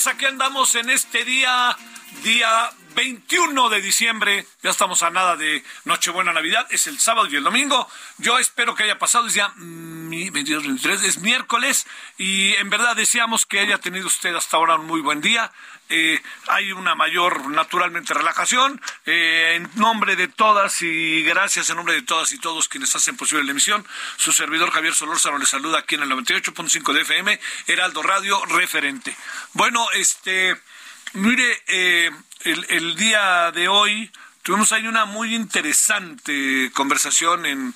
Buenas tardes, aquí andamos en este día, día 21 de diciembre, ya estamos a nada de Nochebuena Navidad, es el sábado y el domingo, yo espero que haya pasado, es ya mm, 22, 23, es miércoles. Y en verdad deseamos que haya tenido usted hasta ahora un muy buen día, eh, hay una mayor, naturalmente, relajación. Eh, en nombre de todas y gracias en nombre de todas y todos quienes hacen posible la emisión, su servidor Javier Solórzano le saluda aquí en el 98.5 de FM, Heraldo Radio, referente. Bueno, este, mire, eh, el, el día de hoy Tuvimos ahí una muy interesante conversación en,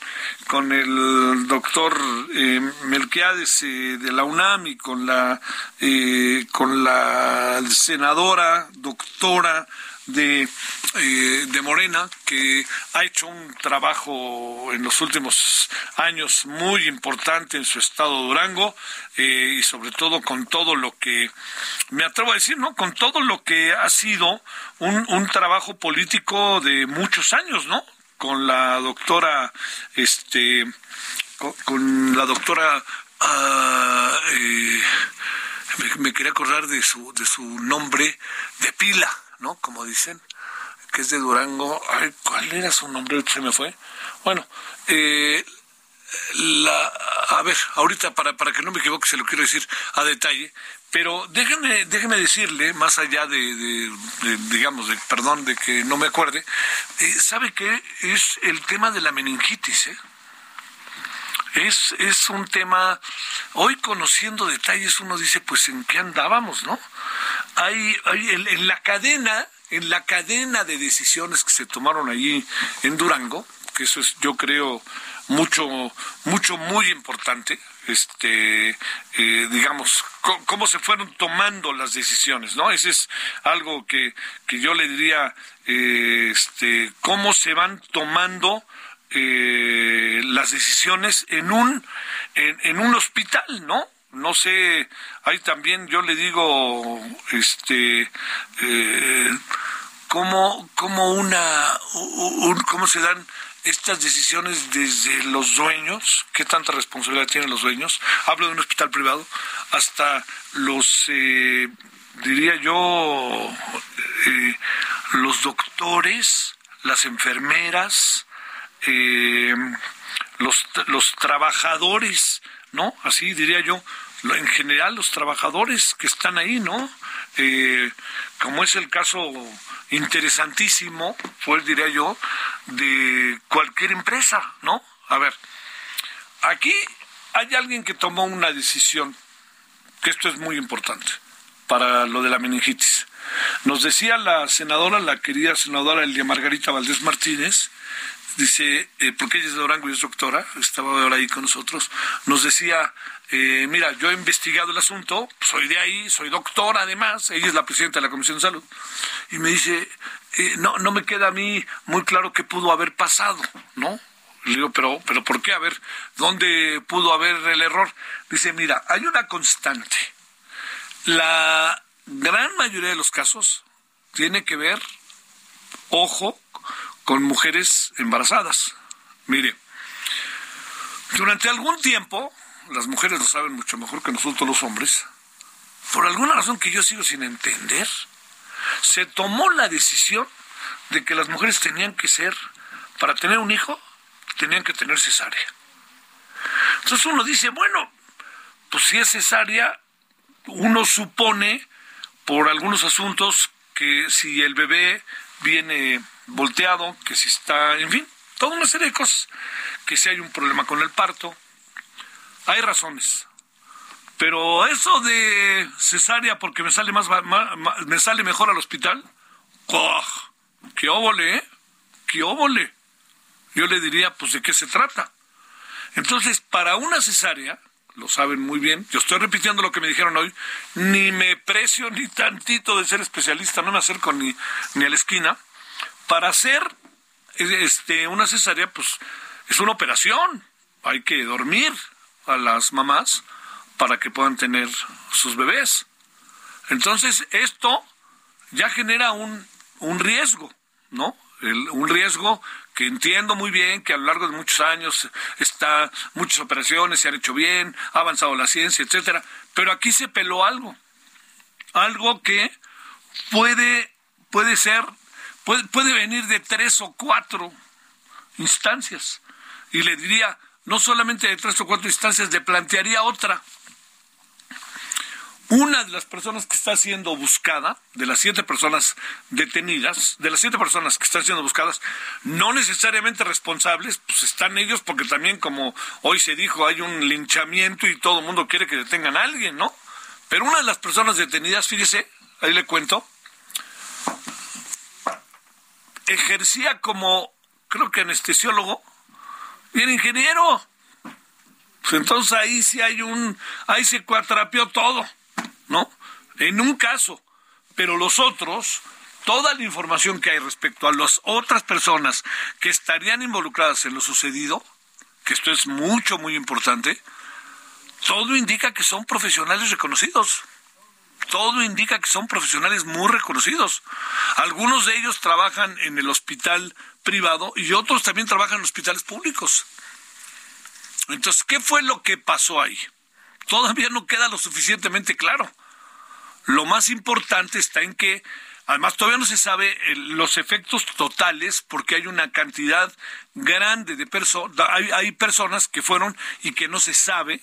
con el doctor eh, Melquiades eh, de la UNAM y con la, eh, con la senadora, doctora de, eh, de Morena, que ha hecho un trabajo en los últimos años muy importante en su estado Durango eh, y sobre todo con todo lo que, me atrevo a decir, ¿no? Con todo lo que ha sido un, un trabajo político de muchos años, ¿no? Con la doctora, este, con, con la doctora, ah, eh, me, me quería acordar de su, de su nombre, de pila, Como dicen, que es de Durango. Ay, ¿Cuál era su nombre? Se me fue. Bueno, eh, la, a ver, ahorita para, para que no me equivoque se lo quiero decir a detalle, pero déjeme, déjeme decirle, más allá de, digamos, de, perdón, de que no me acuerde, eh, ¿sabe qué? Es el tema de la meningitis, ¿eh? Es, es un tema, hoy conociendo detalles uno dice, pues en qué andábamos, ¿no? Hay, hay en, en la cadena, en la cadena de decisiones que se tomaron allí en Durango, que eso es, yo creo, mucho, mucho, muy importante, este, eh, digamos, cómo se fueron tomando las decisiones, ¿no? Ese es algo que, que yo le diría, eh, este, cómo se van tomando eh, las decisiones en un en, en un hospital, ¿no? No sé, hay también, yo le digo, este, eh, cómo, cómo una, un- cómo se dan estas decisiones desde los dueños, qué tanta responsabilidad tienen los dueños, hablo de un hospital privado, hasta los, eh, diría yo, eh, los doctores, las enfermeras, eh, los, los trabajadores, ¿no? Así diría yo, en general los trabajadores que están ahí, ¿no? Eh, como es el caso interesantísimo, pues diría yo, de cualquier empresa, ¿no? A ver, aquí hay alguien que tomó una decisión, que esto es muy importante para lo de la meningitis. Nos decía la senadora, la querida senadora Elia Margarita Valdés Martínez, dice, eh, porque ella es de Durango y es doctora, estaba ahora ahí con nosotros, nos decía, eh, mira, yo he investigado el asunto, soy de ahí, soy doctora además, ella es la presidenta de la Comisión de Salud, y me dice, eh, no, no me queda a mí muy claro qué pudo haber pasado, ¿no? Le digo, pero, pero ¿por qué? A ver, ¿dónde pudo haber el error? Dice, mira, hay una constante. La gran mayoría de los casos tiene que ver, ojo, con mujeres embarazadas. Mire, durante algún tiempo, las mujeres lo saben mucho mejor que nosotros los hombres, por alguna razón que yo sigo sin entender, se tomó la decisión de que las mujeres tenían que ser, para tener un hijo, tenían que tener cesárea. Entonces uno dice, bueno, pues si es cesárea, uno supone por algunos asuntos que si el bebé viene volteado, que si está, en fin, toda una serie de cosas, que si hay un problema con el parto, hay razones. Pero eso de cesárea porque me sale más, me sale mejor al hospital, ¡qué óvole, eh! ¡Qué óvole! Yo le diría, pues, ¿de qué se trata? Entonces, para una cesárea, lo saben muy bien, yo estoy repitiendo lo que me dijeron hoy, ni me precio ni tantito de ser especialista, no me acerco ni, ni a la esquina, para hacer este, una cesárea, pues, es una operación, hay que dormir a las mamás para que puedan tener sus bebés. Entonces, esto ya genera un, un riesgo, ¿no? un riesgo que entiendo muy bien que a lo largo de muchos años está muchas operaciones se han hecho bien, ha avanzado la ciencia, etcétera, pero aquí se peló algo. Algo que puede puede ser puede, puede venir de tres o cuatro instancias. Y le diría, no solamente de tres o cuatro instancias, le plantearía otra. Una de las personas que está siendo buscada, de las siete personas detenidas, de las siete personas que están siendo buscadas, no necesariamente responsables, pues están ellos porque también como hoy se dijo hay un linchamiento y todo el mundo quiere que detengan a alguien, ¿no? Pero una de las personas detenidas, fíjese, ahí le cuento, ejercía como, creo que anestesiólogo era ingeniero. Pues entonces ahí sí hay un, ahí se cuatrapeó todo. ¿no? En un caso, pero los otros, toda la información que hay respecto a las otras personas que estarían involucradas en lo sucedido, que esto es mucho, muy importante, todo indica que son profesionales reconocidos. Todo indica que son profesionales muy reconocidos. Algunos de ellos trabajan en el hospital privado y otros también trabajan en hospitales públicos. Entonces, ¿qué fue lo que pasó ahí? todavía no queda lo suficientemente claro. Lo más importante está en que, además, todavía no se sabe eh, los efectos totales porque hay una cantidad grande de personas, hay, personas que fueron y que no se sabe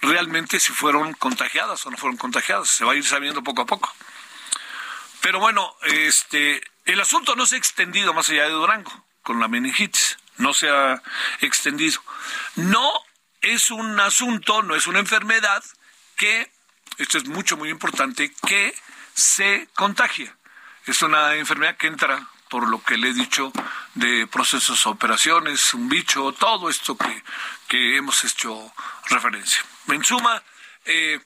realmente si fueron contagiadas o no fueron contagiadas. Se va a ir sabiendo poco a poco. Pero bueno, este, el asunto no se ha extendido más allá de Durango con la meningitis. No se ha extendido. No es un asunto, no es una enfermedad que, esto es mucho, muy importante, que se contagia. Es una enfermedad que entra por lo que le he dicho de procesos, operaciones, un bicho, todo esto que, que hemos hecho referencia. En suma, eh,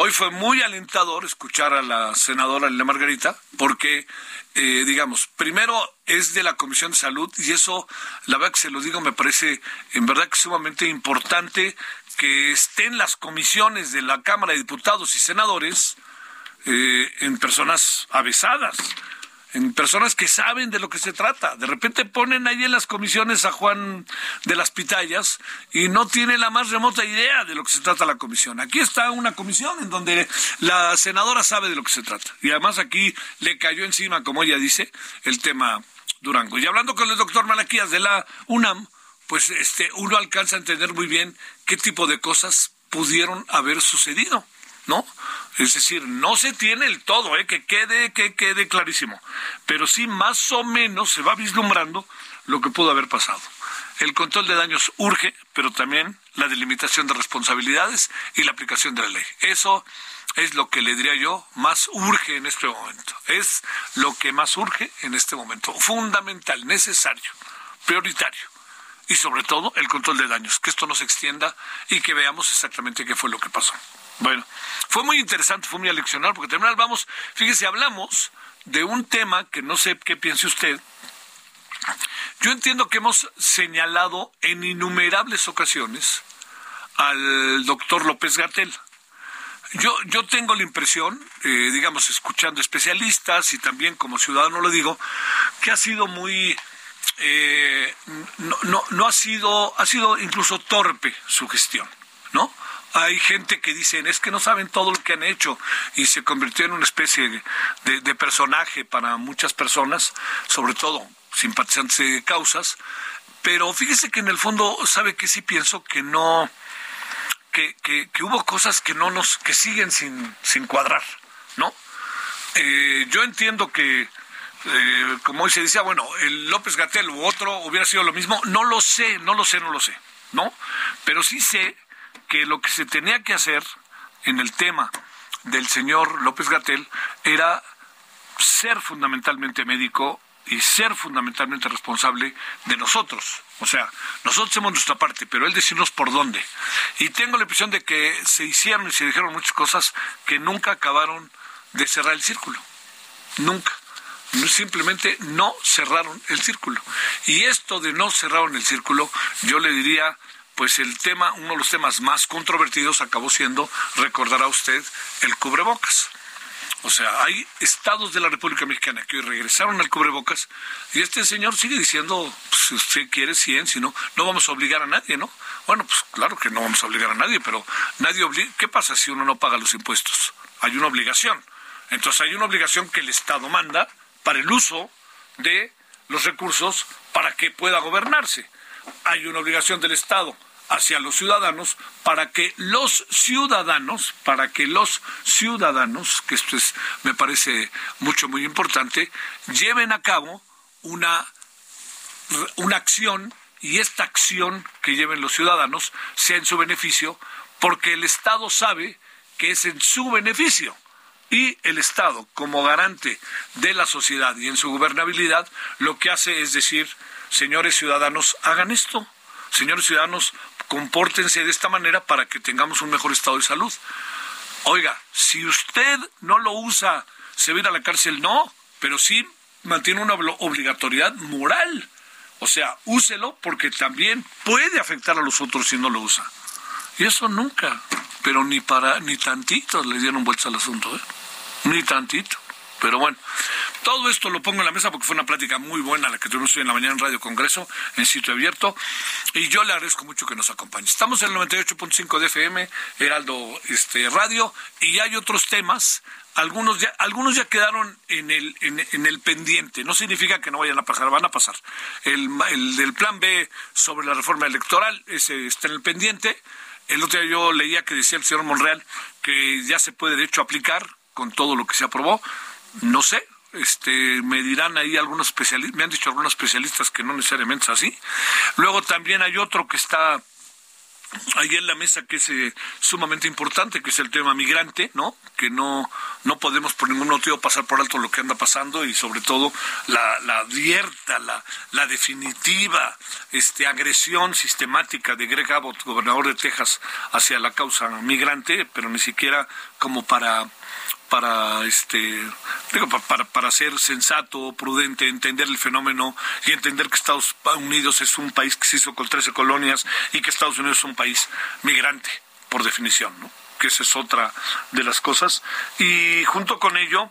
Hoy fue muy alentador escuchar a la senadora Elena Margarita, porque, eh, digamos, primero es de la Comisión de Salud y eso, la verdad que se lo digo, me parece en verdad que sumamente importante que estén las comisiones de la Cámara de Diputados y Senadores eh, en personas avesadas en personas que saben de lo que se trata. De repente ponen ahí en las comisiones a Juan de las Pitayas y no tiene la más remota idea de lo que se trata la comisión. Aquí está una comisión en donde la senadora sabe de lo que se trata. Y además aquí le cayó encima, como ella dice, el tema Durango. Y hablando con el doctor Malaquías de la UNAM, pues este, uno alcanza a entender muy bien qué tipo de cosas pudieron haber sucedido. ¿No? Es decir, no se tiene el todo, ¿eh? que quede, que quede clarísimo, pero sí más o menos se va vislumbrando lo que pudo haber pasado. El control de daños urge, pero también la delimitación de responsabilidades y la aplicación de la ley. Eso es lo que le diría yo más urge en este momento. Es lo que más urge en este momento. Fundamental, necesario, prioritario. Y sobre todo el control de daños, que esto no se extienda y que veamos exactamente qué fue lo que pasó. Bueno, fue muy interesante, fue muy aleccional, porque terminal vamos, fíjese, hablamos de un tema que no sé qué piense usted. Yo entiendo que hemos señalado en innumerables ocasiones al doctor López Gatel. Yo, yo tengo la impresión, eh, digamos, escuchando especialistas y también como ciudadano lo digo, que ha sido muy, eh, no, no, no ha sido, ha sido incluso torpe su gestión, ¿no? Hay gente que dicen, es que no saben todo lo que han hecho y se convirtió en una especie de, personaje para muchas personas, sobre todo simpatizantes de causas, pero fíjese que en el fondo, sabe que sí pienso que no, que, que, hubo cosas que no nos, que siguen sin, sin cuadrar, ¿no? Eh, yo entiendo que, eh, como hoy se decía, bueno, el López Gatel u otro hubiera sido lo mismo, no lo sé, no lo sé, no lo sé, ¿no? Pero sí sé que lo que se tenía que hacer en el tema del señor López Gatel era ser fundamentalmente médico y ser fundamentalmente responsable de nosotros. O sea, nosotros hacemos nuestra parte, pero él decirnos por dónde. Y tengo la impresión de que se hicieron y se dijeron muchas cosas que nunca acabaron de cerrar el círculo. Nunca. Simplemente no cerraron el círculo. Y esto de no cerraron el círculo, yo le diría pues el tema, uno de los temas más controvertidos acabó siendo, recordará usted, el cubrebocas. O sea, hay estados de la República Mexicana que regresaron al cubrebocas y este señor sigue diciendo, pues, si usted quiere 100, si no, no vamos a obligar a nadie, ¿no? Bueno, pues claro que no vamos a obligar a nadie, pero nadie obliga. ¿Qué pasa si uno no paga los impuestos? Hay una obligación. Entonces hay una obligación que el Estado manda para el uso de los recursos para que pueda gobernarse. Hay una obligación del Estado hacia los ciudadanos para que los ciudadanos, para que los ciudadanos, que esto es, me parece mucho, muy importante, lleven a cabo una, una acción y esta acción que lleven los ciudadanos sea en su beneficio, porque el Estado sabe que es en su beneficio. Y el Estado, como garante de la sociedad y en su gobernabilidad, lo que hace es decir, señores ciudadanos, hagan esto. Señores ciudadanos, compórtense de esta manera para que tengamos un mejor estado de salud. Oiga, si usted no lo usa, ¿se va a ir a la cárcel? No, pero sí mantiene una obligatoriedad moral. O sea, úselo porque también puede afectar a los otros si no lo usa. Y eso nunca, pero ni para ni tantito le dieron vuelta al asunto, ¿eh? Ni tantito. Pero bueno, todo esto lo pongo en la mesa porque fue una plática muy buena la que tuvimos hoy en la mañana en Radio Congreso, en sitio abierto, y yo le agradezco mucho que nos acompañe. Estamos en el 98.5 de FM, Heraldo este, Radio, y hay otros temas algunos ya, algunos ya quedaron en el, en, el pendiente. No significa que no vayan a pasar, van a pasar. El, el, del plan B sobre la reforma electoral, ese está en el pendiente. El otro día yo leía que decía el señor Monreal que ya se puede de hecho aplicar con todo lo que se aprobó. No sé, este, me dirán ahí algunos especialistas, me han dicho algunos especialistas que no necesariamente es así. Luego también hay otro que está ahí en la mesa que es eh, sumamente importante, que es el tema migrante, ¿no? Que no, no podemos por ningún motivo pasar por alto lo que anda pasando y sobre todo la, la abierta, la, la definitiva este, agresión sistemática de Greg Abbott, gobernador de Texas, hacia la causa migrante, pero ni siquiera como para para este para, para ser sensato, prudente, entender el fenómeno y entender que Estados Unidos es un país que se hizo con 13 colonias y que Estados Unidos es un país migrante, por definición, ¿no? que esa es otra de las cosas. Y junto con ello,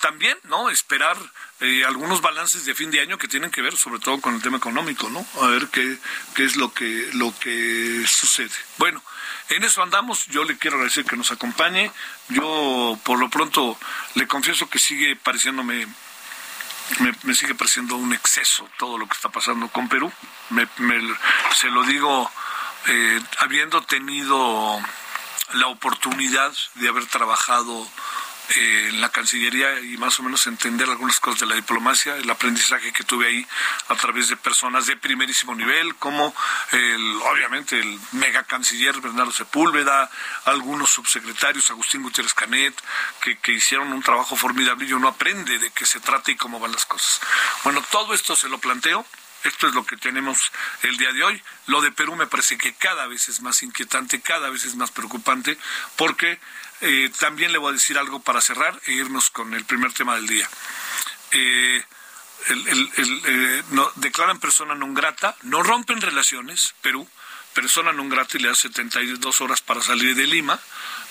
también, ¿no? Esperar eh, algunos balances de fin de año que tienen que ver sobre todo con el tema económico, ¿no? A ver qué, qué es lo que, lo que sucede. Bueno, en eso andamos. Yo le quiero agradecer que nos acompañe. Yo, por lo pronto, le confieso que sigue pareciéndome me, sigue pareciendo un exceso todo lo que está pasando con Perú. Me, se lo digo eh, habiendo tenido la oportunidad de haber trabajado en la Cancillería y más o menos entender algunas cosas de la diplomacia, el aprendizaje que tuve ahí a través de personas de primerísimo nivel, como el, obviamente el mega canciller Bernardo Sepúlveda, algunos subsecretarios, Agustín Gutiérrez Canet, que, que hicieron un trabajo formidable y uno aprende de qué se trata y cómo van las cosas. Bueno, todo esto se lo planteo. Esto es lo que tenemos el día de hoy. Lo de Perú me parece que cada vez es más inquietante, cada vez es más preocupante, porque eh, también le voy a decir algo para cerrar e irnos con el primer tema del día. Eh, eh, declaran persona non grata, no rompen relaciones, Perú, persona non grata y le da 72 horas para salir de Lima.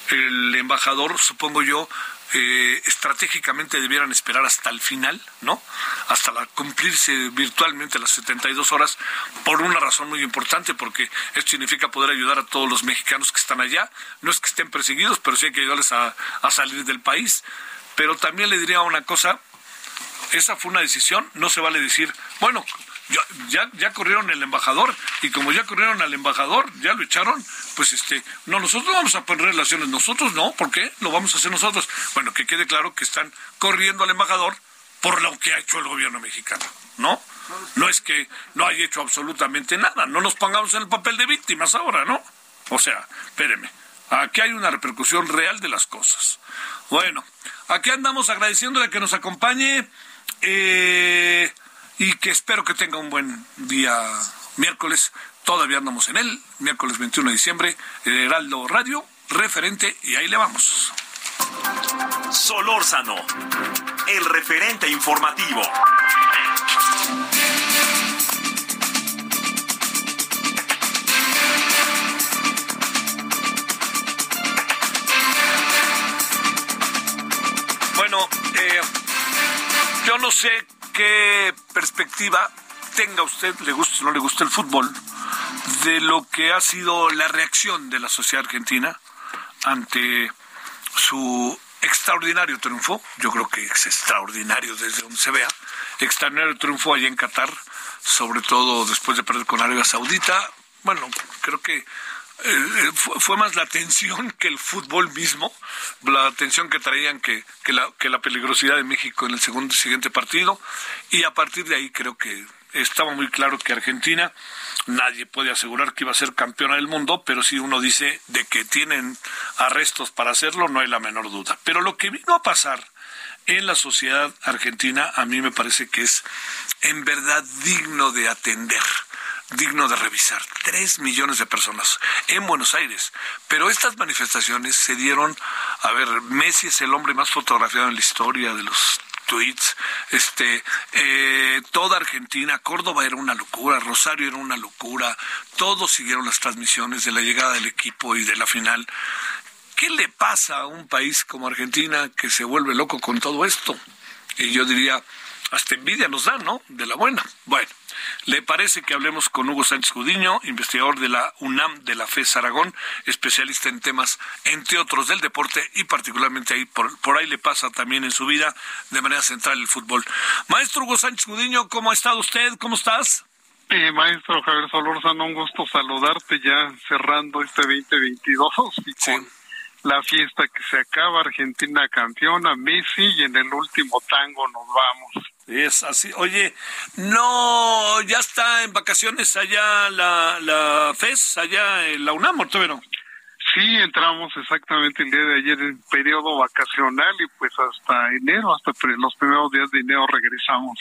El embajador, supongo yo, eh, estratégicamente debieran esperar hasta el final, ¿no? Hasta la, cumplirse virtualmente las 72 horas, por una razón muy importante, porque esto significa poder ayudar a todos los mexicanos que están allá. No es que estén perseguidos, pero sí hay que ayudarles a, a salir del país. Pero también le diría una cosa, esa fue una decisión, no se vale decir, bueno, ya, ya corrieron el embajador y como ya corrieron al embajador, ya lo echaron, pues este, no, nosotros vamos a poner relaciones, nosotros no, ¿por qué? Lo vamos a hacer nosotros. Bueno, que quede claro que están corriendo al embajador por lo que ha hecho el gobierno mexicano, ¿no? No es que no haya hecho absolutamente nada, no nos pongamos en el papel de víctimas ahora, ¿no? O sea, espéreme, aquí hay una repercusión real de las cosas. Bueno, aquí andamos agradeciéndole que nos acompañe. Eh, y que espero que tenga un buen día miércoles. Todavía andamos en él, miércoles 21 de diciembre, el Heraldo Radio, referente, y ahí le vamos. Solórzano, el referente informativo. Bueno, eh, yo no sé qué perspectiva tenga usted, le guste o no le guste el fútbol, de lo que ha sido la reacción de la sociedad argentina ante su extraordinario triunfo, yo creo que es extraordinario desde donde se vea, extraordinario triunfo allá en Qatar, sobre todo después de perder con Arabia Saudita. Bueno, creo que eh, fue, más la tensión que el fútbol mismo, la tensión que traían que, que, la, que la peligrosidad de México en el segundo siguiente partido. Y a partir de ahí creo que estaba muy claro que Argentina, nadie puede asegurar que iba a ser campeona del mundo, pero si uno dice de que tienen arrestos para hacerlo, no hay la menor duda. Pero lo que vino a pasar en la sociedad argentina a mí me parece que es en verdad digno de atender digno de revisar. Tres millones de personas en Buenos Aires. Pero estas manifestaciones se dieron, a ver, Messi es el hombre más fotografiado en la historia de los tweets, este, eh, toda Argentina, Córdoba era una locura, Rosario era una locura, todos siguieron las transmisiones de la llegada del equipo y de la final. ¿Qué le pasa a un país como Argentina que se vuelve loco con todo esto? Y yo diría, hasta envidia nos da, ¿no? De la buena. Bueno, ¿le parece que hablemos con Hugo Sánchez Gudiño, investigador de la UNAM de la FES Aragón, especialista en temas, entre otros, del deporte y particularmente ahí, por, ahí le pasa también en su vida de manera central el fútbol? Maestro Hugo Sánchez Gudiño, ¿cómo ha estado usted? ¿Cómo estás? Eh, maestro Javier Solórzano, un gusto saludarte ya cerrando este 2022 y con la fiesta que se acaba, Argentina campeona, Messi y en el último tango nos vamos. Es así. Oye, no, ya está en vacaciones allá la, la FES, allá en la UNAM, Ortevero. Sí, entramos exactamente el día de ayer en periodo vacacional y pues hasta enero, hasta los primeros días de enero regresamos.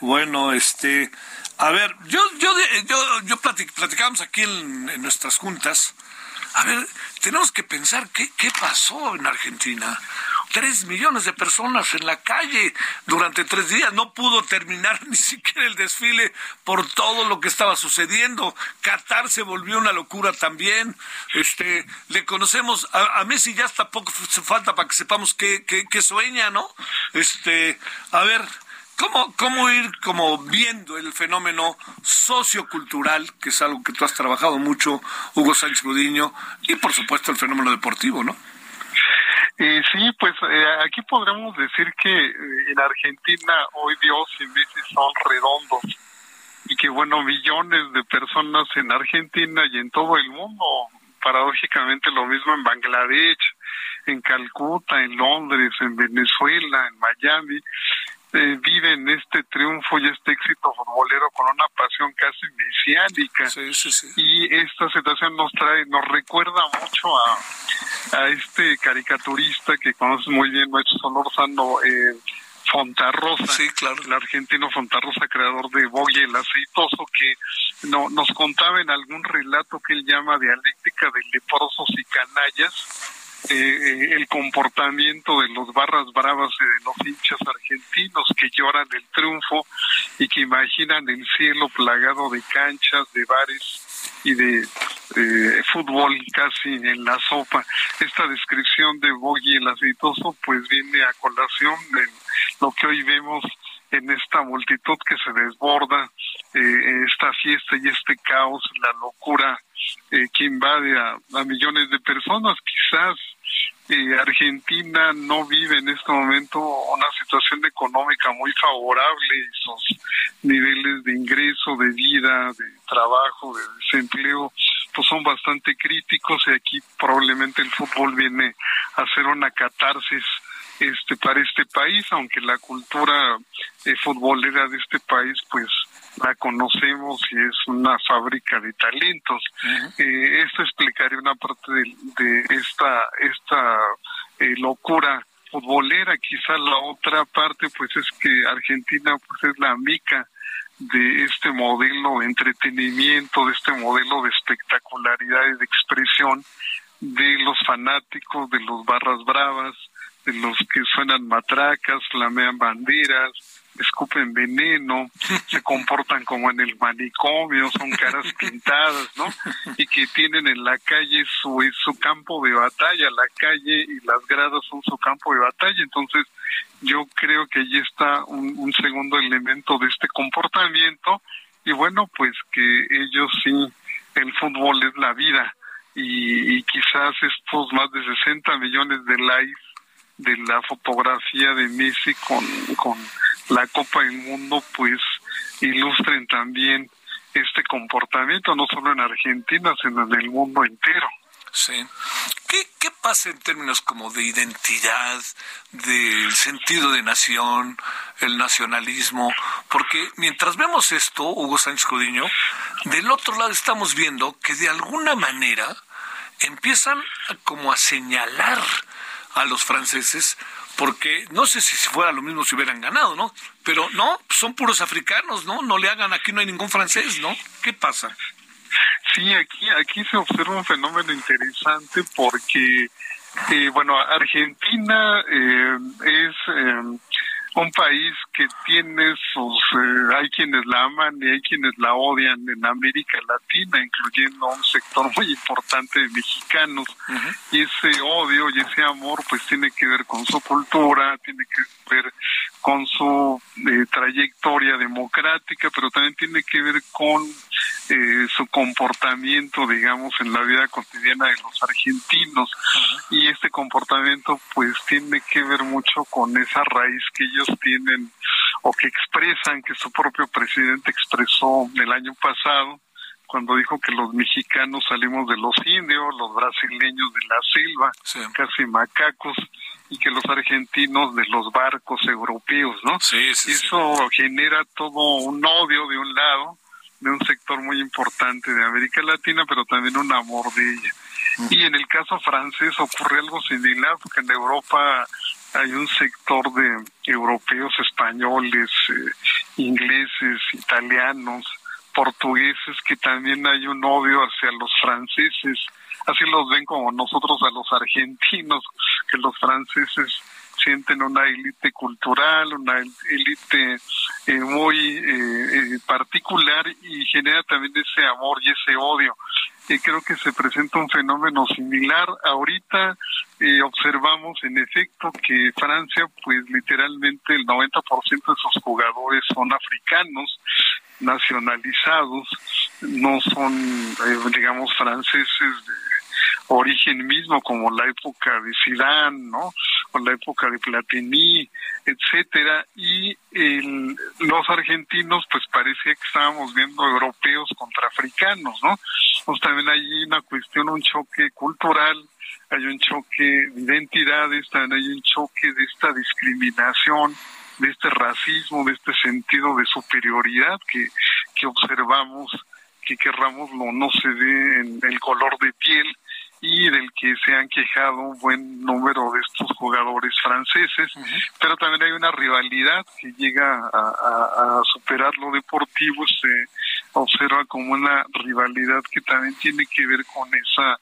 Bueno, este, a ver, yo, yo, yo, yo platicamos aquí en, en nuestras juntas. A ver, tenemos que pensar qué, qué pasó en Argentina tres millones de personas en la calle durante tres días. No pudo terminar ni siquiera el desfile por todo lo que estaba sucediendo. Qatar se volvió una locura también. Este, le conocemos a, Messi ya hasta poco falta para que sepamos qué, qué, sueña, ¿no? Este, a ver, ¿Cómo, ¿Cómo ir como viendo el fenómeno sociocultural, que es algo que tú has trabajado mucho, Hugo Sánchez Gudiño, y por supuesto el fenómeno deportivo, ¿no? Eh, sí, pues eh, aquí podremos decir que eh, en Argentina hoy Dios y Messi son redondos y que bueno, millones de personas en Argentina y en todo el mundo, paradójicamente lo mismo en Bangladesh, en Calcuta, en Londres, en Venezuela, en Miami, eh, viven este triunfo y este éxito futbolero con una pasión casi mesiánica. Y esta situación nos trae, nos recuerda mucho a, a este caricaturista que conoces muy bien, nuestro Solorzano, eh, Fontarrosa, sí, claro. el argentino Fontarrosa, creador de Bogue el aceitoso, que no, nos contaba en algún relato que él llama dialéctica de leprosos y canallas, eh, el comportamiento de los barras bravas y de los hinchas argentinos que lloran el triunfo y que imaginan el cielo plagado de canchas, de bares y de eh, fútbol casi en la sopa. Esta descripción de Boggy el aceitoso pues viene a colación de lo que hoy vemos en esta multitud que se desborda, eh, esta fiesta y este caos, la locura eh, que invade a, millones de personas. Quizás eh, Argentina no vive en este momento una situación económica muy favorable y sus niveles de ingreso, de vida, de trabajo, de desempleo, pues son bastante críticos y aquí probablemente el fútbol viene a hacer una catarsis este para este país, aunque la cultura eh, futbolera de este país pues la conocemos y es una fábrica de talentos. eh, esto explicaría una parte de, esta esta eh, locura futbolera. Quizá la otra parte pues es que Argentina pues es la mica de este modelo de entretenimiento, de este modelo de espectacularidad y de expresión de los fanáticos, de los barras bravas, de los que suenan matracas, flamean banderas, escupen veneno, se comportan como en el manicomio, son caras pintadas, ¿no? Y que tienen en la calle su, su campo de batalla, la calle y las gradas son su campo de batalla. Entonces, yo creo que allí está un, un segundo elemento de este comportamiento y bueno, pues que ellos sí, el fútbol es la vida y, y quizás estos más de 60 millones de likes de la fotografía de Messi con, con la Copa del Mundo, pues ilustren también este comportamiento, no solo en Argentina, sino en el mundo entero. Sí. ¿Qué, ¿Qué pasa en términos como de identidad, del sentido de nación, el nacionalismo? Porque mientras vemos esto, Hugo Sánchez Codiño, del otro lado estamos viendo que de alguna manera empiezan como a señalar a los franceses, porque no sé si fuera lo mismo si hubieran ganado, ¿no? Pero no, son puros africanos, ¿no? No le hagan, aquí no hay ningún francés, ¿no? ¿Qué pasa? Sí, aquí, aquí se observa un fenómeno interesante porque, eh, bueno, Argentina eh, es eh, un país que tiene sus, eh, hay quienes la aman y hay quienes la odian en América Latina, incluyendo un sector muy importante de mexicanos. Y ese odio y ese amor pues tiene que ver con su cultura, tiene que ver con su eh, trayectoria democrática, pero también tiene que ver con eh, su comportamiento, digamos, en la vida cotidiana de los argentinos. Y este comportamiento pues tiene que ver mucho con esa raíz que ellos tienen o que expresan, que su propio presidente expresó el año pasado, cuando dijo que los mexicanos salimos de los indios, los brasileños de la selva, casi macacos, y que los argentinos de los barcos europeos, ¿no? Eso genera todo un odio de un lado, de un sector muy importante de América Latina, pero también un amor de ella. Y en el caso francés ocurre algo similar, porque en Europa hay un sector de europeos, españoles, eh, ingleses, italianos, portugueses, que también hay un odio hacia los franceses, así los ven como nosotros a los argentinos, que los franceses sienten una élite cultural, una élite eh, muy eh, particular y genera también ese amor y ese odio y creo que se presenta un fenómeno similar. Ahorita eh, observamos en efecto que Francia, pues literalmente el 90% de sus jugadores son africanos, nacionalizados, no son, eh, digamos, franceses de origen mismo, como la época de Zidane, ¿no? O la época de Platini, etcétera, y el, los argentinos, pues parecía que estábamos viendo europeos contra africanos, ¿no? Pues también hay una cuestión, un choque cultural, hay un choque de identidades, también hay un choque de esta discriminación, de este racismo, de este sentido de superioridad que, que observamos, que querramos o no se ve en el color de piel y del que se han quejado un buen número de estos jugadores franceses, pero también hay una rivalidad que llega a, superar lo deportivo, se observa como una rivalidad que también tiene que ver con esa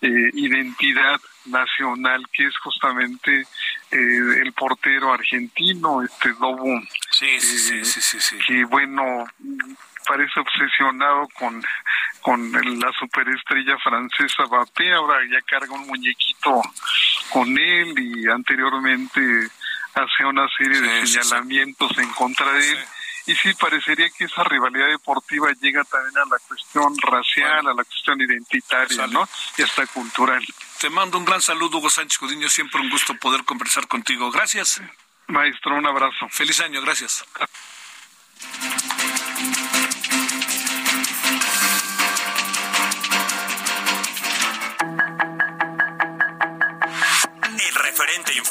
eh, identidad nacional que es justamente eh, el portero argentino, este Dobo, sí, sí, sí, sí, sí, que bueno parece obsesionado con con la superestrella francesa Mbappé, ahora ya carga un muñequito con él y anteriormente hace una serie de señalamientos en contra de él. Y sí, parecería que esa rivalidad deportiva llega también a la cuestión racial, a la cuestión identitaria, ¿no? Y hasta cultural. Te mando un gran saludo, Hugo Sánchez Codiño. Siempre un gusto poder conversar contigo. Gracias. Maestro, un abrazo. Feliz año, gracias.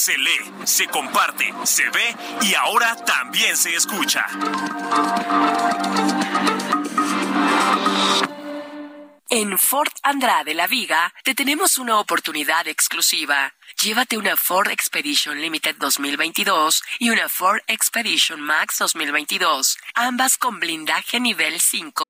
Se lee, se comparte, se ve y ahora también se escucha. En Ford Andrade La Viga te tenemos una oportunidad exclusiva. Llévate una Ford Expedition Limited 2022 y una Ford Expedition Max 2022, ambas con blindaje nivel 5.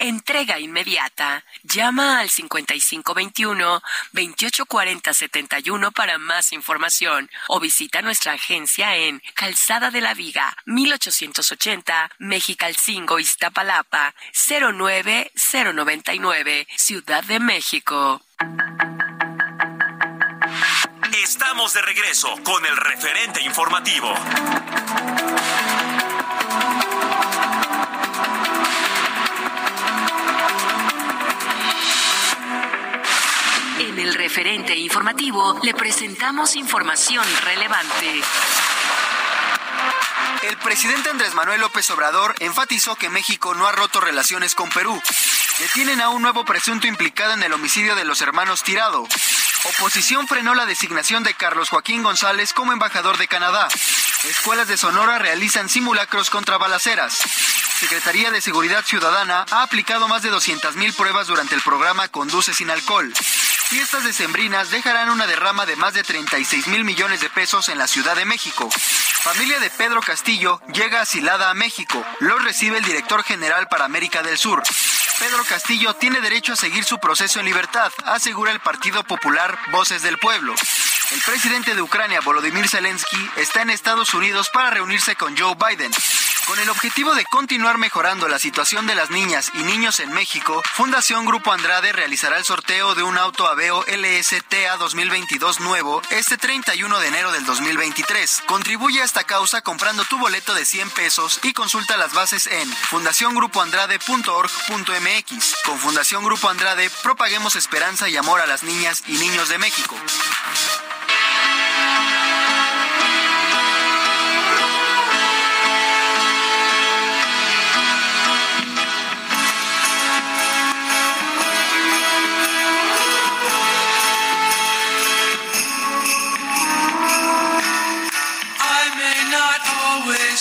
Entrega inmediata. Llama al 5521-2840-71 para más información o visita nuestra agencia en Calzada de la Viga, 1880, Mexicalcingo, Iztapalapa, 09099, Ciudad de México. Estamos de regreso con el referente informativo. El referente informativo le presentamos información relevante. El presidente Andrés Manuel López Obrador enfatizó que México no ha roto relaciones con Perú. Detienen a un nuevo presunto implicado en el homicidio de los hermanos Tirado. Oposición frenó la designación de Carlos Joaquín González como embajador de Canadá. Escuelas de Sonora realizan simulacros contra balaceras. Secretaría de Seguridad Ciudadana ha aplicado más de 200.000 pruebas durante el programa Conduce sin alcohol. Fiestas decembrinas dejarán una derrama de más de 36 mil millones de pesos en la Ciudad de México. Familia de Pedro Castillo llega asilada a México. Lo recibe el director general para América del Sur. Pedro Castillo tiene derecho a seguir su proceso en libertad, asegura el Partido Popular Voces del Pueblo. El presidente de Ucrania, Volodymyr Zelensky, está en Estados Unidos para reunirse con Joe Biden. Con el objetivo de continuar mejorando la situación de las niñas y niños en México, Fundación Grupo Andrade realizará el sorteo de un auto Aveo LSTA 2022 nuevo este 31 de enero del 2023. Contribuye a esta causa comprando tu boleto de 100 pesos y consulta las bases en fundaciongrupoandrade.org.mx. Con Fundación Grupo Andrade propaguemos esperanza y amor a las niñas y niños de México.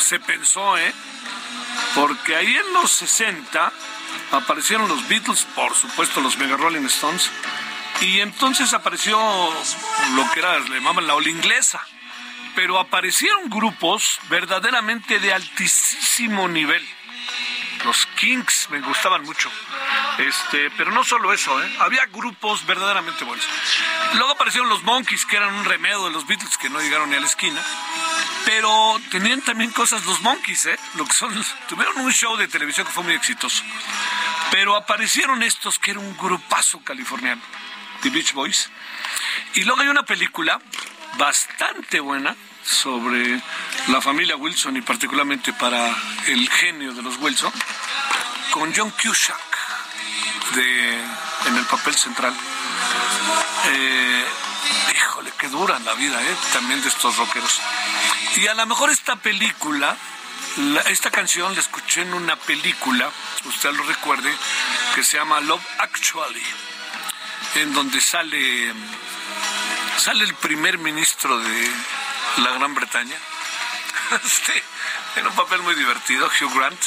se pensó, ¿eh? Porque ahí en los 60 aparecieron los Beatles, por supuesto los Mega Rolling Stones, y entonces apareció lo que era, le llamaban la ola inglesa. Pero aparecieron grupos verdaderamente de altísimo nivel. Los Kings me gustaban mucho. Este, pero no solo eso, ¿eh? había grupos verdaderamente buenos. Luego aparecieron los Monkeys, que eran un remedio de los Beatles que no llegaron ni a la esquina. Pero tenían también cosas los Monkeys, ¿eh? Lo que son, tuvieron un show de televisión que fue muy exitoso. Pero aparecieron estos que era un grupazo californiano, The Beach Boys. Y luego hay una película bastante buena sobre la familia Wilson y particularmente para el genio de los Wilson, con John Cusack de, en el papel central. Eh, híjole, qué dura la vida, ¿eh? También de estos rockeros. Y a lo mejor esta película, la- esta canción la escuché en una película, usted lo recuerde, que se llama Love Actually, en donde sale, sale el primer ministro de la Gran Bretaña. Este, en un papel muy divertido, Hugh Grant,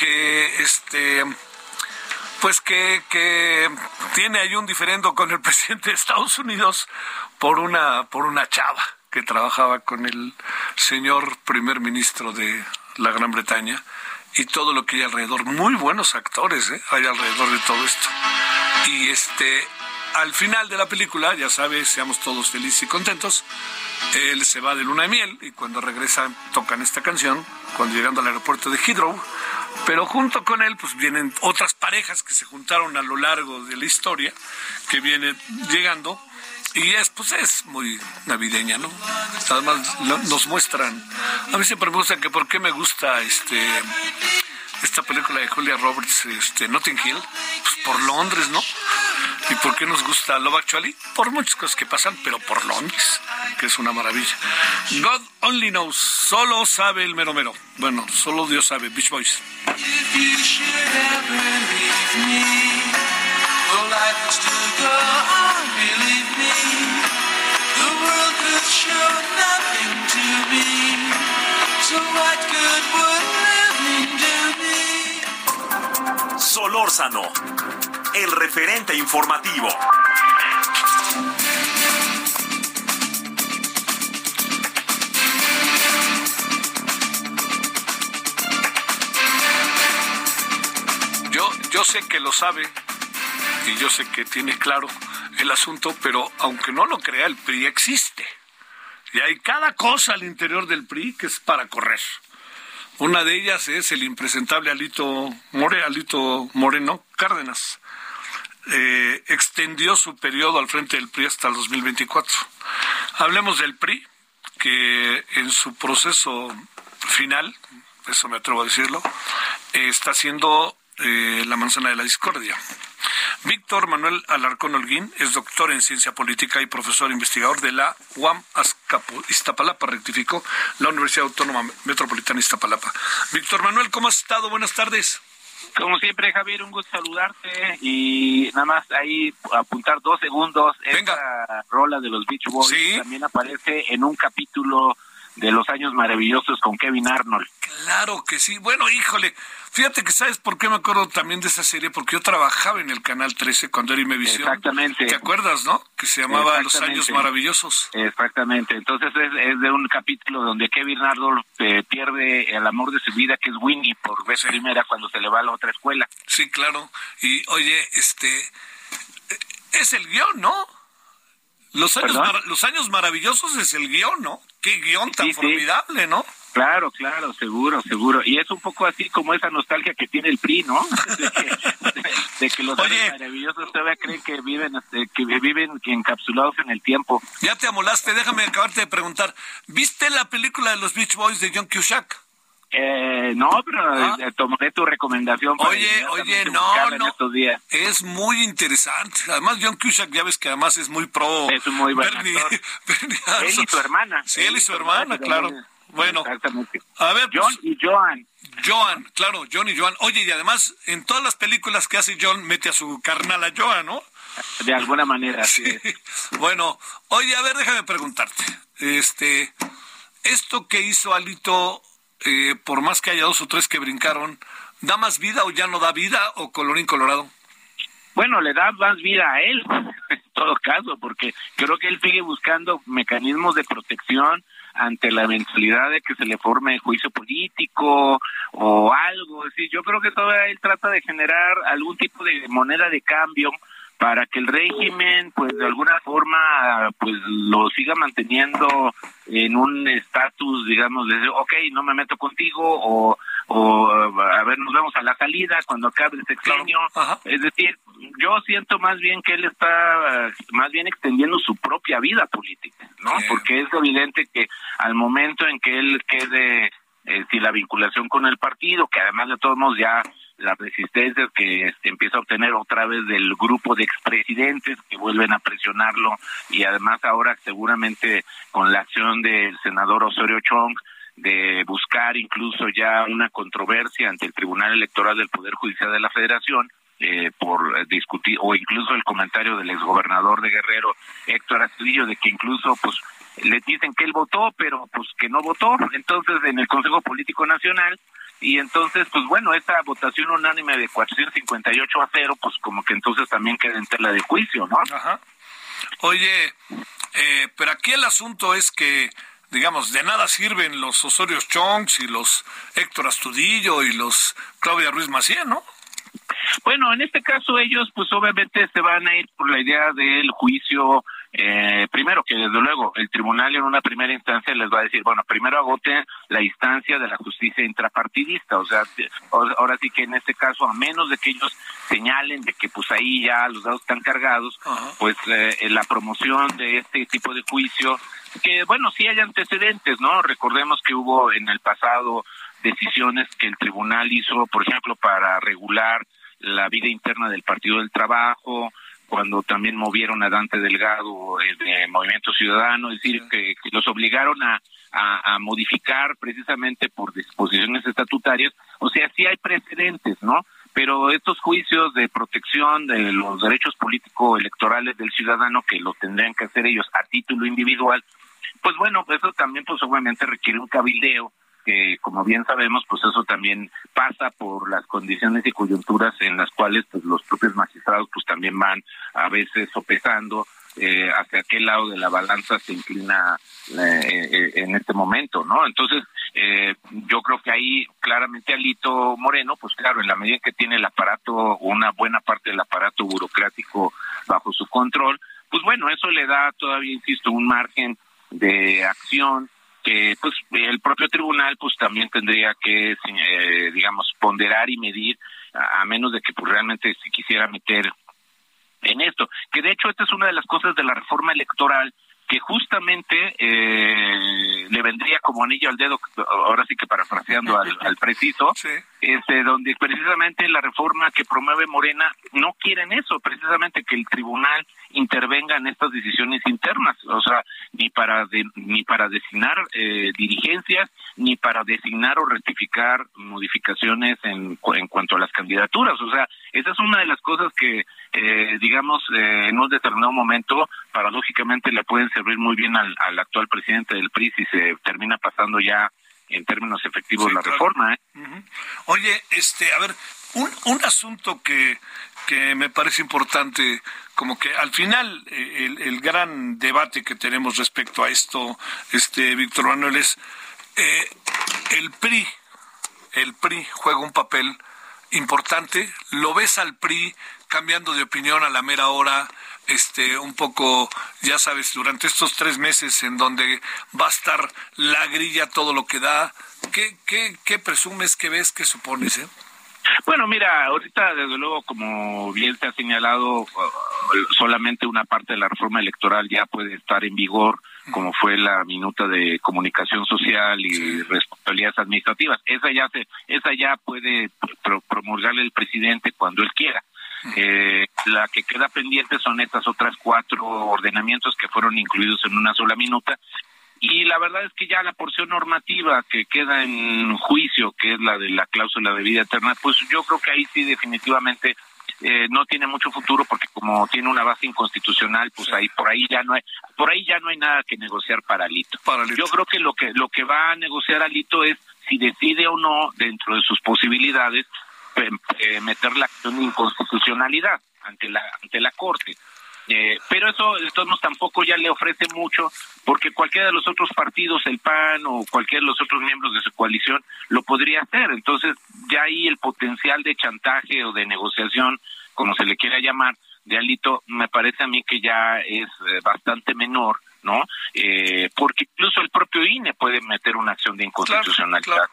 que este pues que, que tiene ahí un diferendo con el presidente de Estados Unidos por una, por una chava que trabajaba con el señor primer ministro de la Gran Bretaña y todo lo que hay alrededor. Muy buenos actores ¿eh? hay alrededor de todo esto. Y este, al final de la película, ya sabes, seamos todos felices y contentos, él se va de luna de miel y cuando regresa tocan esta canción, cuando llegando al aeropuerto de Heathrow, pero junto con él pues vienen otras parejas que se juntaron a lo largo de la historia, que vienen llegando y es pues es muy navideña, ¿no? Además lo- nos muestran, a mí siempre me gusta que por qué me gusta este esta película de Julia Roberts, este, Notting Hill, pues por Londres, ¿no? ¿Y por qué nos gusta Love Actually? Por muchas cosas que pasan, pero por Londres, que es una maravilla. God only knows, solo sabe el mero mero. Bueno, solo Dios sabe, Beach Boys. Solórzano, el referente informativo. Yo, yo sé que lo sabe y yo sé que tiene claro el asunto, pero aunque no lo crea, el PRI existe. Y hay cada cosa al interior del PRI que es para correr. Una de ellas es el impresentable Alito, Alito Moreno Cárdenas. Eh, extendió su periodo al frente del PRI hasta el 2024. Hablemos del PRI, que en su proceso final, eso me atrevo a decirlo, eh, está siendo eh, la manzana de la discordia. Víctor Manuel Alarcón Holguín es doctor en ciencia política y profesor investigador de la UAM Azcapo- Iztapalapa, rectificó, la Universidad Autónoma Metropolitana Iztapalapa. Víctor Manuel, ¿cómo has estado? Buenas tardes. Como siempre, Javier, un gusto saludarte y nada más ahí apuntar dos segundos. Esta rola de los Beach Boys Sí. también aparece en un capítulo de Los Años Maravillosos con Kevin Arnold. Claro que sí. Bueno, híjole, fíjate que sabes por qué me acuerdo también de esa serie, porque yo trabajaba en el Canal 13 cuando era Imevisión. Exactamente. ¿Te acuerdas, no? Que se llamaba Los. Años Maravillosos. Exactamente. Entonces es, es de un capítulo donde Kevin Arnold eh, pierde el amor de su vida, que es Winnie, por vez primera cuando se le va a la otra escuela. Sí, claro. Y oye, este es el guion, ¿no? Los años, los años maravillosos es el guion, ¿no? Qué guion tan Sí, sí. formidable, ¿no? Claro, claro, seguro, seguro. Y es un poco así como esa nostalgia que tiene el PRI, ¿no? De que, de que los Oye. años maravillosos todavía creen que viven, este, que viven encapsulados en el tiempo. Ya te amolaste, déjame acabarte de preguntar. ¿Viste la película de los Beach Boys de John Cusack? Eh, no, pero eh, tomaré tu recomendación. para Ah. Oye, oye, no, no. estos días. Es muy interesante. Además, John Cusack, ya ves que además es muy pro. Es un muy buen Bernie-. Bernie Él y su hermana. Sí, él y su hermana, claro. también. Bueno, Exactamente. a ver, John pues, y Joan. Joan, claro, John y Joan. Oye, y además, en todas las películas que hace John, mete a su carnal a Joan, ¿no? De alguna manera, sí. Bueno, oye, a ver, déjame preguntarte. Este, esto que hizo Alito, eh, por más que haya dos o tres que brincaron, ¿da más vida o ya no da vida o colorín colorado? Bueno, le da más vida a él, en todo caso, porque creo que él sigue buscando mecanismos de protección ante la eventualidad de que se le forme juicio político o algo. Es yo creo que todavía él trata de generar algún tipo de moneda de cambio para que el régimen pues de alguna forma pues lo siga manteniendo en un estatus digamos de ok no me meto contigo o o a ver nos vemos a la salida cuando acabe el sexenio. Es decir yo siento más bien que él está más bien extendiendo su propia vida política no porque es evidente que al momento en que él quede eh, si la vinculación con el partido que además de todos modos ya las resistencias que este, empieza a obtener otra vez del grupo de expresidentes que vuelven a presionarlo y además ahora seguramente con la acción del senador Osorio Chong de buscar incluso ya una controversia ante el Tribunal Electoral del Poder Judicial de la Federación eh, por discutir o incluso el comentario del exgobernador de Guerrero Héctor Astudillo de que incluso pues le dicen que él votó pero pues que no votó. Entonces en el Consejo Político Nacional y entonces, pues bueno, esa votación unánime de 458 a 0, pues como que entonces también queda en tela de juicio, ¿no? Ajá. Oye, eh, pero aquí el asunto es que, digamos, de nada sirven los Osorios Chongs y los Héctor Astudillo y los Claudia Ruiz Macié, ¿no? Bueno, en este caso ellos pues obviamente se van a ir por la idea del juicio eh, primero que desde luego el tribunal en una primera instancia les va a decir, bueno, primero agoten la instancia de la justicia intrapartidista, o sea, ahora sí que en este caso, a menos de que ellos señalen de que pues ahí ya los dados están cargados, pues eh, la promoción de este tipo de juicio, que bueno, sí hay antecedentes, ¿no? Recordemos que hubo en el pasado decisiones que el tribunal hizo, por ejemplo, para regular la vida interna del Partido del Trabajo, cuando también movieron a Dante Delgado eh, de Movimiento Ciudadano, es decir, que, los obligaron a, a, modificar precisamente por disposiciones estatutarias. O sea, sí hay precedentes, ¿no? Pero estos juicios de protección de los derechos político-electorales del ciudadano, que lo tendrían que hacer ellos a título individual, pues bueno, eso también pues obviamente requiere un cabildeo que como bien sabemos, pues eso también pasa por las condiciones y coyunturas en las cuales pues los propios magistrados pues también van a veces sopesando eh, hacia qué lado de la balanza se inclina eh, eh, en este momento, ¿no? Entonces, eh, yo creo que ahí claramente Alito Moreno, pues claro, en la medida que tiene el aparato, una buena parte del aparato burocrático bajo su control, pues bueno, eso le da todavía, insisto, un margen de acción que pues el propio tribunal pues también tendría que eh, digamos ponderar y medir a, menos de que pues realmente se quisiera meter en esto. Que de hecho esta es una de las cosas de la reforma electoral que justamente eh, le vendría como anillo al dedo, ahora sí que parafraseando al, al preciso, este, donde precisamente la reforma que promueve Morena no quieren eso, precisamente que el tribunal intervenga en estas decisiones internas, o sea, ni para ni para designar eh, dirigencias, ni para designar o rectificar modificaciones en, en cuanto a las candidaturas, o sea, esa es una de las cosas que, eh, digamos, eh, en un determinado momento, paradójicamente le pueden servir muy bien al, al actual presidente del PRI si se termina pasando ya en términos efectivos la reforma. ¿eh? Oye, este, a ver, un, un asunto que, que me parece importante, como que al final eh, el, el, gran debate que tenemos respecto a esto, este, Víctor Manuel, es eh, el PRI, el PRI juega un papel importante, lo ves al PRI cambiando de opinión a la mera hora, este, un poco, ya sabes, durante estos tres meses en donde va a estar la grilla todo lo que da, ¿qué, qué, qué presumes, qué ves, qué supones? Eh? Bueno, mira, ahorita desde luego, como bien se ha señalado, solamente una parte de la reforma electoral ya puede estar en vigor, como fue la minuta de comunicación social y responsabilidades administrativas. Esa ya se, esa ya puede promulgarle el presidente cuando él quiera. Eh, la que queda pendiente son estas otras cuatro ordenamientos que fueron incluidos en una sola minuta y la verdad es que ya la porción normativa que queda en juicio, que es la de la cláusula de vida eterna, pues yo creo que ahí sí definitivamente eh, no tiene mucho futuro porque como tiene una base inconstitucional, pues ahí por ahí ya no hay por ahí ya no hay nada que negociar para Alito. Yo creo que lo que lo que va a negociar Alito es si decide o no dentro de sus posibilidades eh, meter la acción de inconstitucionalidad ante la ante la corte. Eh, pero eso entonces tampoco ya le ofrece mucho porque cualquiera de los otros partidos, el PAN o cualquiera de los otros miembros de su coalición lo podría hacer. Entonces ya ahí el potencial de chantaje o de negociación, como se le quiera llamar, de Alito, me parece a mí que ya es eh, bastante menor, ¿no? Eh, porque incluso el propio INE puede meter una acción de inconstitucionalidad.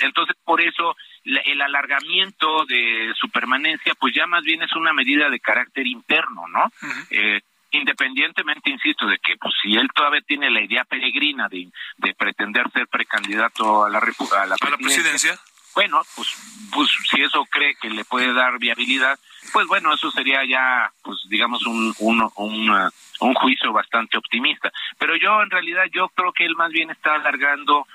Entonces, por eso el alargamiento de su permanencia, pues ya más bien es una medida de carácter interno, ¿no? eh, independientemente, insisto, de que pues si él todavía tiene la idea peregrina de, de pretender ser precandidato a la, a la, presidencia, bueno, pues, pues si eso cree que le puede dar viabilidad, pues bueno, eso sería ya, pues digamos, un, un, un, un juicio bastante optimista. Pero yo, en realidad, yo creo que él más bien está alargando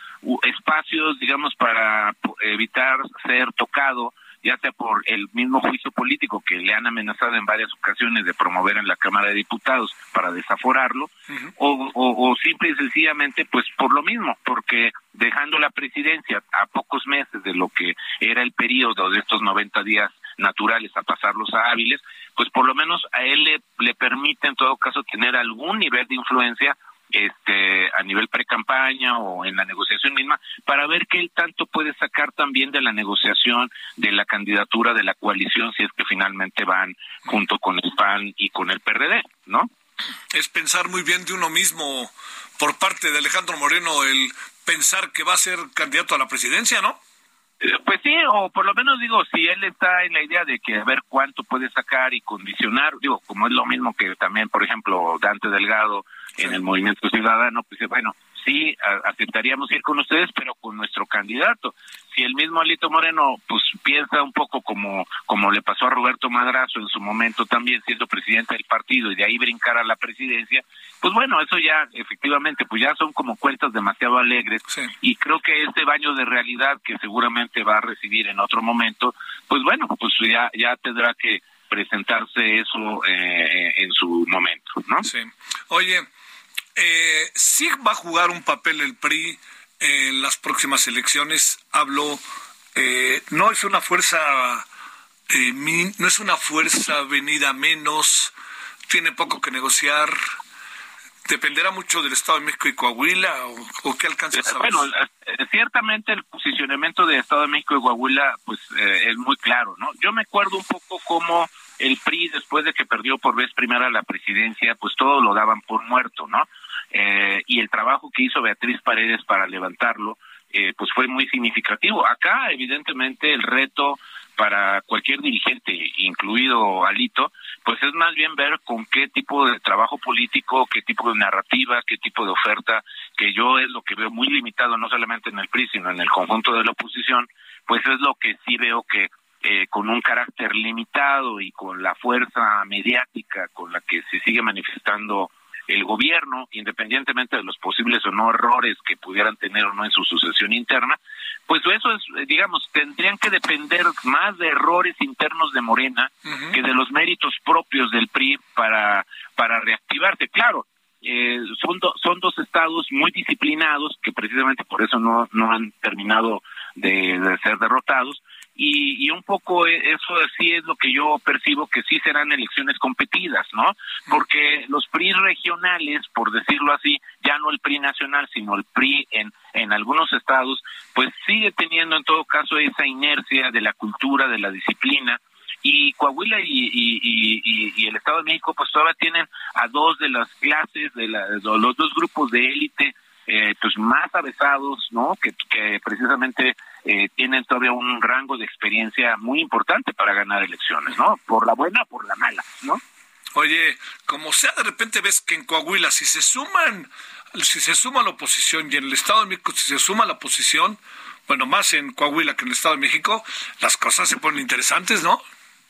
espacios, digamos, para evitar ser tocado, ya sea por el mismo juicio político que le han amenazado en varias ocasiones de promover en la Cámara de Diputados para desaforarlo, o, o, simple y sencillamente, pues por lo mismo, porque dejando la presidencia a pocos meses de lo que era el periodo de estos 90 días naturales a pasarlos a hábiles, pues por lo menos a él le, le permite en todo caso tener algún nivel de influencia este a nivel pre-campaña o en la negociación misma para ver qué tanto puede sacar también de la negociación de la candidatura de la coalición si es que finalmente van junto con el PAN y con el PRD, ¿no? Es pensar muy bien de uno mismo por parte de Alejandro Moreno el pensar que va a ser candidato a la presidencia, ¿no? Pues sí, o por lo menos digo, si él está en la idea de que a ver cuánto puede sacar y condicionar, digo, como es lo mismo que también, por ejemplo, Dante Delgado en el Movimiento Ciudadano, pues bueno, sí, aceptaríamos ir con ustedes, pero con nuestro candidato. Si el mismo Alito Moreno, pues piensa un poco como, como le pasó a Roberto Madrazo en su momento también siendo presidente del partido y de ahí brincar a la presidencia, pues bueno, eso ya efectivamente, pues ya son como cuentas demasiado alegres y creo que este baño de realidad que seguramente va a recibir en otro momento, pues bueno, pues ya, ya tendrá que presentarse eso eh, en su momento, ¿no? Sí. Oye, eh, sí va a jugar un papel el PRI en las próximas elecciones. Hablo, eh, no es una fuerza, eh, no es una fuerza venida menos, tiene poco que negociar. ¿Dependerá mucho del Estado de México y Coahuila o, qué alcanza? Bueno, eh, ciertamente el posicionamiento de Estado de México y Coahuila pues es muy claro, ¿no? Yo me acuerdo un poco cómo el PRI después de que perdió por vez primera la presidencia, pues todo lo daban por muerto, ¿no? Eh, y el trabajo que hizo Beatriz Paredes para levantarlo, eh, pues fue muy significativo. Acá, evidentemente, el reto para cualquier dirigente, incluido Alito, pues es más bien ver con qué tipo de trabajo político, qué tipo de narrativa, qué tipo de oferta, que yo es lo que veo muy limitado no solamente en el PRI, sino en el conjunto de la oposición, pues es lo que sí veo que eh, con un carácter limitado y con la fuerza mediática con la que se sigue manifestando el gobierno, independientemente de los posibles o no errores que pudieran tener o no en su sucesión interna, pues eso es, eh, digamos, tendrían que depender más de errores internos de Morena que de los méritos propios del PRI para, para reactivarse. Claro, eh, son, son dos estados muy disciplinados que precisamente por eso no, no han terminado de ser derrotados, y, y un poco e, eso sí es lo que yo percibo que sí serán elecciones competidas, ¿no? Porque los PRI regionales, por decirlo así, ya no el PRI nacional, sino el PRI en, en algunos estados, pues sigue teniendo en todo caso esa inercia de la cultura, de la disciplina, y Coahuila y, y, el Estado de México pues todavía tienen a dos de las clases de, la, los dos grupos de élite eh, pues más avesados no que, que precisamente eh, tienen todavía un rango de experiencia muy importante para ganar elecciones, ¿no? Por la buena, por la mala, ¿no? Oye, como sea, de repente ves que en Coahuila, si se suman, si se suma la oposición y en el Estado de México, si se suma la oposición, bueno, más en Coahuila que en el Estado de México, las cosas se ponen interesantes, ¿no?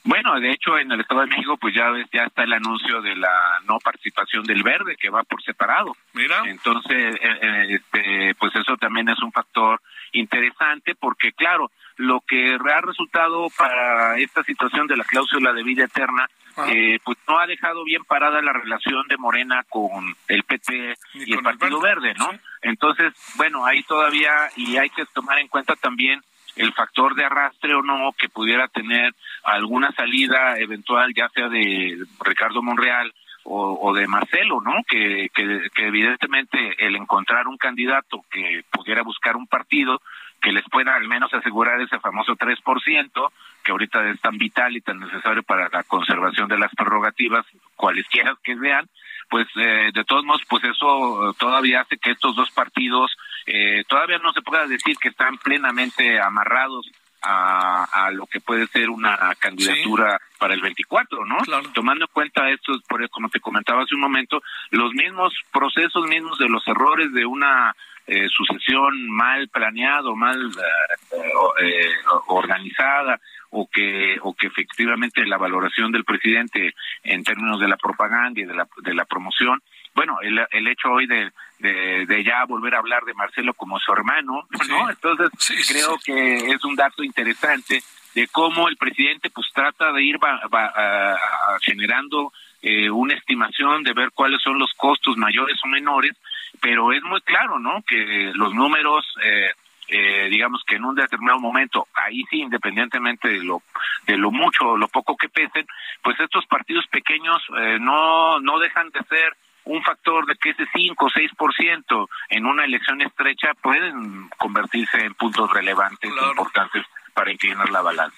Bueno, de hecho, en el Estado de México, pues ya ya está el anuncio de la no participación del verde, que va por separado. Mira. Entonces, eh, eh, este, pues eso también es un factor interesante, porque claro, lo que ha resultado para esta situación de la cláusula de vida eterna, eh, pues no ha dejado bien parada la relación de Morena con el PT y el Partido Verde, Verde, ¿no? sí. Entonces, bueno, ahí todavía, y hay que tomar en cuenta también el factor de arrastre o no que pudiera tener alguna salida eventual, ya sea de Ricardo Monreal o, de Marcelo, ¿no? Que, evidentemente el encontrar un candidato que pudiera buscar un partido que les pueda al menos asegurar ese famoso 3%, que ahorita es tan vital y tan necesario para la conservación de las prerrogativas, cualesquiera que sean, pues eh, de todos modos, pues eso todavía hace que estos dos partidos eh, todavía no se pueda decir que están plenamente amarrados a, a lo que puede ser una candidatura para el 24, ¿no? Claro. Tomando en cuenta esto, por, como te comentaba hace un momento, los mismos procesos mismos de los errores de una eh, sucesión mal planeado, mal eh, eh, organizada o que o que efectivamente la valoración del presidente en términos de la propaganda y de la de la promoción bueno el, el hecho hoy de, de, de ya volver a hablar de Marcelo como su hermano no Sí. entonces Sí, creo sí. que es un dato interesante de cómo el presidente pues trata de ir va- va- a- a- generando eh, una estimación de ver cuáles son los costos mayores o menores, pero es muy claro, ¿no? Que los números, eh, eh, digamos que en un determinado momento, ahí sí, independientemente de lo de lo mucho o lo poco que pesen, pues estos partidos pequeños eh, no no dejan de ser un factor de que ese 5 o 6% en una elección estrecha pueden convertirse en puntos relevantes Claro. importantes para inclinar la balanza.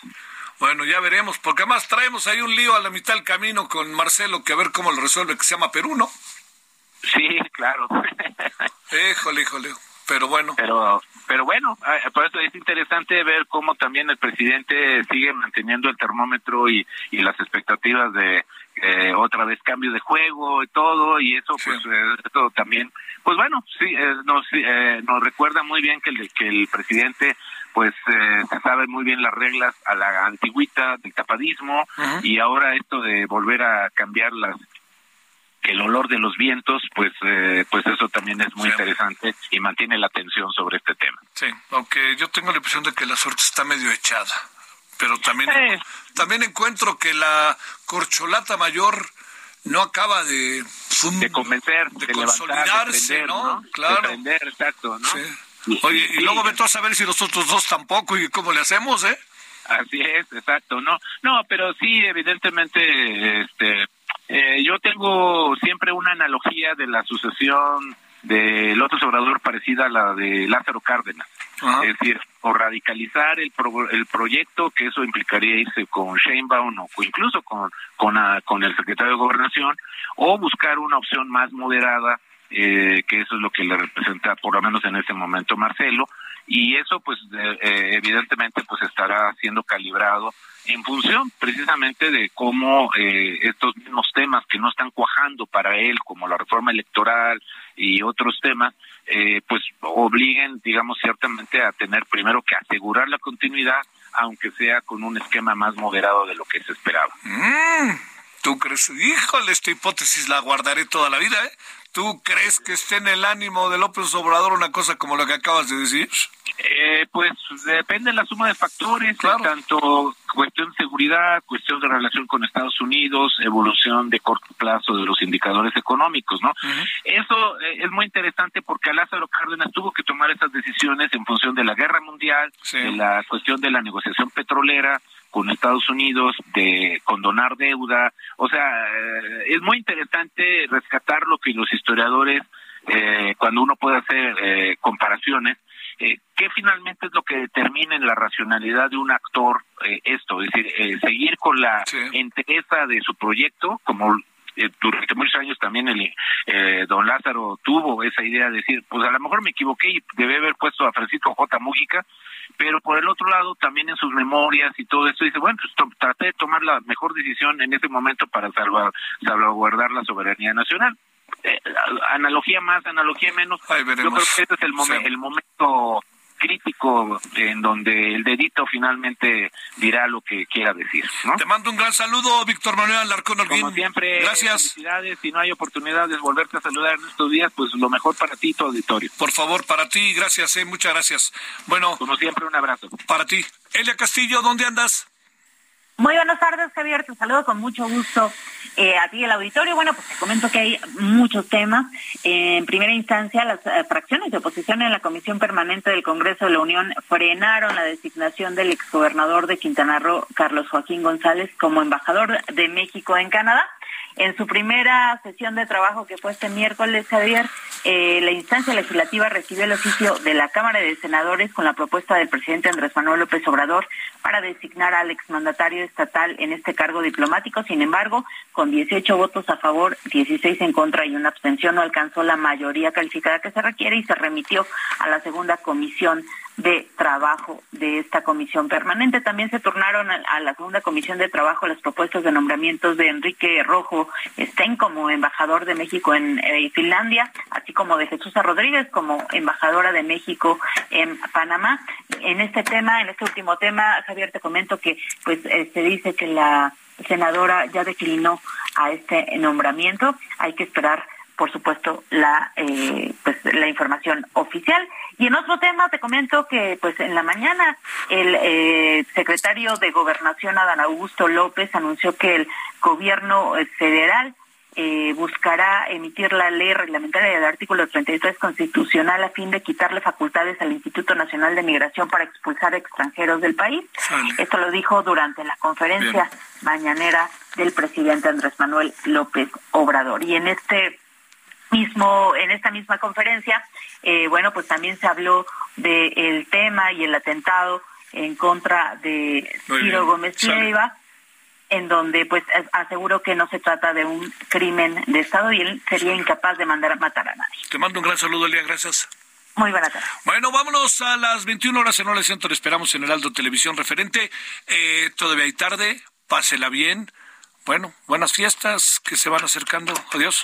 Bueno, ya veremos, porque además traemos ahí un lío a la mitad del camino con Marcelo, que a ver cómo lo resuelve, que se llama Perú, ¿no? Sí, claro. Híjole, híjole. Pero bueno, pero pero bueno, eh, por eso es interesante ver cómo también el presidente sigue manteniendo el termómetro y, y las expectativas de eh, otra vez cambio de juego y todo y eso Sí. pues eh, eso también pues bueno sí eh, nos eh, nos recuerda muy bien que el que el presidente pues eh, se sabe muy bien las reglas a la antigüita del tapadismo y ahora esto de volver a cambiar las el olor de los vientos, pues eh, pues eso también es muy Sí. interesante y mantiene la atención sobre este tema. sí, aunque yo tengo la impresión de que la suerte está medio echada. Pero también, Eh. también encuentro que la corcholata mayor no acaba de... fum, De convencer, de, de, levantar, de consolidarse, prender, ¿no? ¿no? Claro. De prender, exacto, ¿no? Sí. Oye, y Sí, luego vete a saber si los otros dos tampoco y cómo le hacemos, ¿eh? Así es, exacto, no, no, pero sí, evidentemente, este, eh, yo tengo siempre una analogía de la sucesión de López Obrador parecida a la de Lázaro Cárdenas, Ajá. es decir, o radicalizar el pro- el proyecto, que eso implicaría irse con Sheinbaum o o incluso con con, ah, con el secretario de Gobernación, o buscar una opción más moderada, eh, que eso es lo que le representa, por lo menos en este momento, Marcelo, y eso pues eh, evidentemente pues estará siendo calibrado en función precisamente de cómo eh, estos mismos temas que no están cuajando para él como la reforma electoral y otros temas eh, pues obliguen digamos ciertamente a tener primero que asegurar la continuidad aunque sea con un esquema más moderado de lo que se esperaba Mm, ¿Tú crees? Híjole, esta hipótesis la guardaré toda la vida, ¿eh? ¿Tú crees que esté en el ánimo de López Obrador una cosa como lo que acabas de decir? Eh, pues depende de la suma de factores, Claro. tanto cuestión de seguridad, cuestión de relación con Estados Unidos, evolución de corto plazo de los indicadores económicos, ¿no? Eso eh, es muy interesante porque a Lázaro Cárdenas tuvo que tomar esas decisiones en función de la guerra mundial, Sí. de la cuestión de la negociación petrolera con Estados Unidos, de condonar deuda, o sea, eh, es muy interesante rescatar lo que los historiadores, eh, cuando uno puede hacer eh, comparaciones, eh, ¿qué finalmente es lo que determina en la racionalidad de un actor eh, esto? Es decir, eh, seguir con la Sí. entereza de su proyecto, como eh, durante muchos años también el eh, don Lázaro tuvo esa idea de decir, pues a lo mejor me equivoqué y debe haber puesto a Francisco J. Mújica, pero por el otro lado también en sus memorias y todo esto dice, bueno, pues traté de tomar la mejor decisión en ese momento para salvar, salvaguardar la soberanía nacional. Eh, analogía más, analogía menos, yo creo que ese es el, momen- el momento crítico en donde el dedito finalmente dirá lo que quiera decir. ¿no? Te mando un gran saludo, Víctor Manuel Alarcón Holguín. Como siempre, gracias. Felicidades. Si no hay oportunidad de volverte a saludar en estos días, pues lo mejor para ti y tu auditorio. Por favor, para ti, gracias, eh, muchas gracias. Bueno, como siempre, un abrazo. Para ti. Elia Castillo, ¿dónde andas? Muy buenas tardes, Javier. Te saludo con mucho gusto eh, a ti al auditorio. Bueno, pues te comento que hay muchos temas. en primera instancia, las eh, fracciones de oposición en la Comisión Permanente del Congreso de la Unión frenaron la designación del exgobernador de Quintana Roo, Carlos Joaquín González, como embajador de México en Canadá. En su primera sesión de trabajo, que fue este miércoles, Javier, eh, la instancia legislativa recibió el oficio de la Cámara de Senadores con la propuesta del presidente Andrés Manuel López Obrador para designar al exmandatario estatal en este cargo diplomático. Sin embargo, con 18 votos a favor, 16 en contra y una abstención, no alcanzó la mayoría calificada que se requiere y se remitió a la segunda comisión de trabajo de esta comisión permanente. También se turnaron a, la segunda comisión de trabajo las propuestas de nombramientos de Enrique Rojo Stein como embajador de México en eh, Finlandia, así como de Jesús Rodríguez como embajadora de México en Panamá. En este tema, en este último tema, Javier, te comento que pues eh, se dice que la senadora ya declinó a este nombramiento. Hay que esperar por supuesto la eh, pues la información oficial y en otro tema te comento que pues en la mañana el eh, secretario de Gobernación Adán Augusto López anunció que el gobierno eh, federal eh, buscará emitir la ley reglamentaria del artículo 33 constitucional a fin de quitarle facultades al Instituto Nacional de Migración para expulsar extranjeros del país. Esto lo dijo durante la conferencia mañanera del presidente Andrés Manuel López Obrador. Y en este mismo, en esta misma conferencia, eh, bueno, pues también se habló del tema y el atentado en contra de Ciro Gómez Leiva, en donde pues aseguró que no se trata de un crimen de Estado y él sería incapaz de mandar a matar a nadie. Te mando un gran saludo, Elia, gracias. Muy buena tarde. Bueno, vámonos a las 21 horas en Hora Centro. Esperamos en Heraldo Televisión referente. Eh, todavía hay tarde, pásela bien. Bueno, buenas fiestas que se van acercando. Adiós.